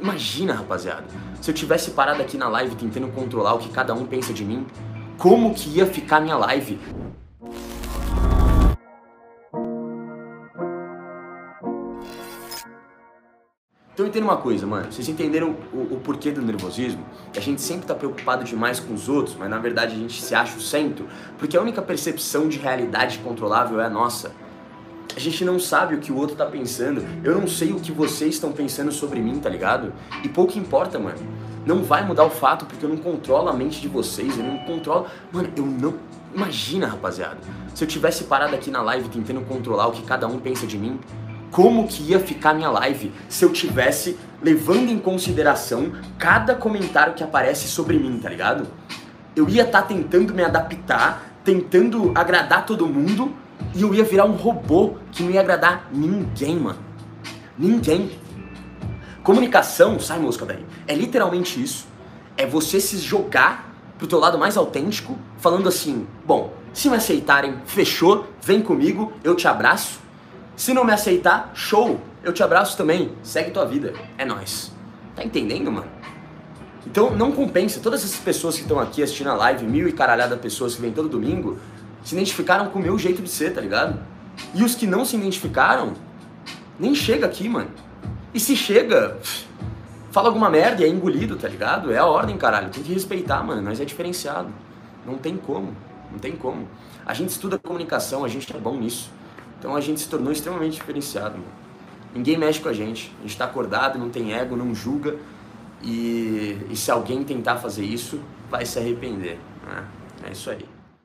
Imagina, rapaziada, se eu tivesse parado aqui na live tentando controlar o que cada um pensa de mim, como que ia ficar minha live? Então entenda uma coisa, mano. Vocês entenderam o, o, porquê do nervosismo? A gente sempre tá preocupado demais com os outros, mas na verdade a gente se acha o centro, porque a única percepção de realidade controlável é a nossa. A gente não sabe o que o outro tá pensando. Eu não sei o que vocês estão pensando sobre mim, tá ligado? E pouco importa, mano. Não vai mudar o fato porque eu não controlo a mente de vocês, eu não controlo. Mano, eu não. Imagina, rapaziada, se eu tivesse parado aqui na live tentando controlar o que cada um pensa de mim, como que ia ficar minha live se eu tivesse levando em consideração cada comentário que aparece sobre mim, tá ligado? Eu ia estar tá tentando me adaptar, tentando agradar todo mundo e eu ia virar um robô que não ia agradar ninguém, mano. Ninguém. Comunicação, sai mosca daí, é literalmente isso. É você se jogar pro teu lado mais autêntico, falando assim: bom, se me aceitarem, fechou, vem comigo, eu te abraço. Se não me aceitar, show, eu te abraço também, segue tua vida, é nós. Tá entendendo, mano? Então não compensa. Todas essas pessoas que estão aqui assistindo a live, mil e caralhada pessoas que vêm todo domingo, se identificaram com o meu jeito de ser, tá ligado? E os que não se identificaram, nem chega aqui, mano. E se chega, fala alguma merda e é engolido, tá ligado? É a ordem, caralho. Tem que respeitar, mano. Nós é diferenciado. Não tem como. Não tem como. A gente estuda comunicação, a gente é bom nisso. Então a gente se tornou extremamente diferenciado, mano. Ninguém mexe com a gente. A gente tá acordado, não tem ego, não julga. E, e se alguém tentar fazer isso, vai se arrepender. Né? É isso aí.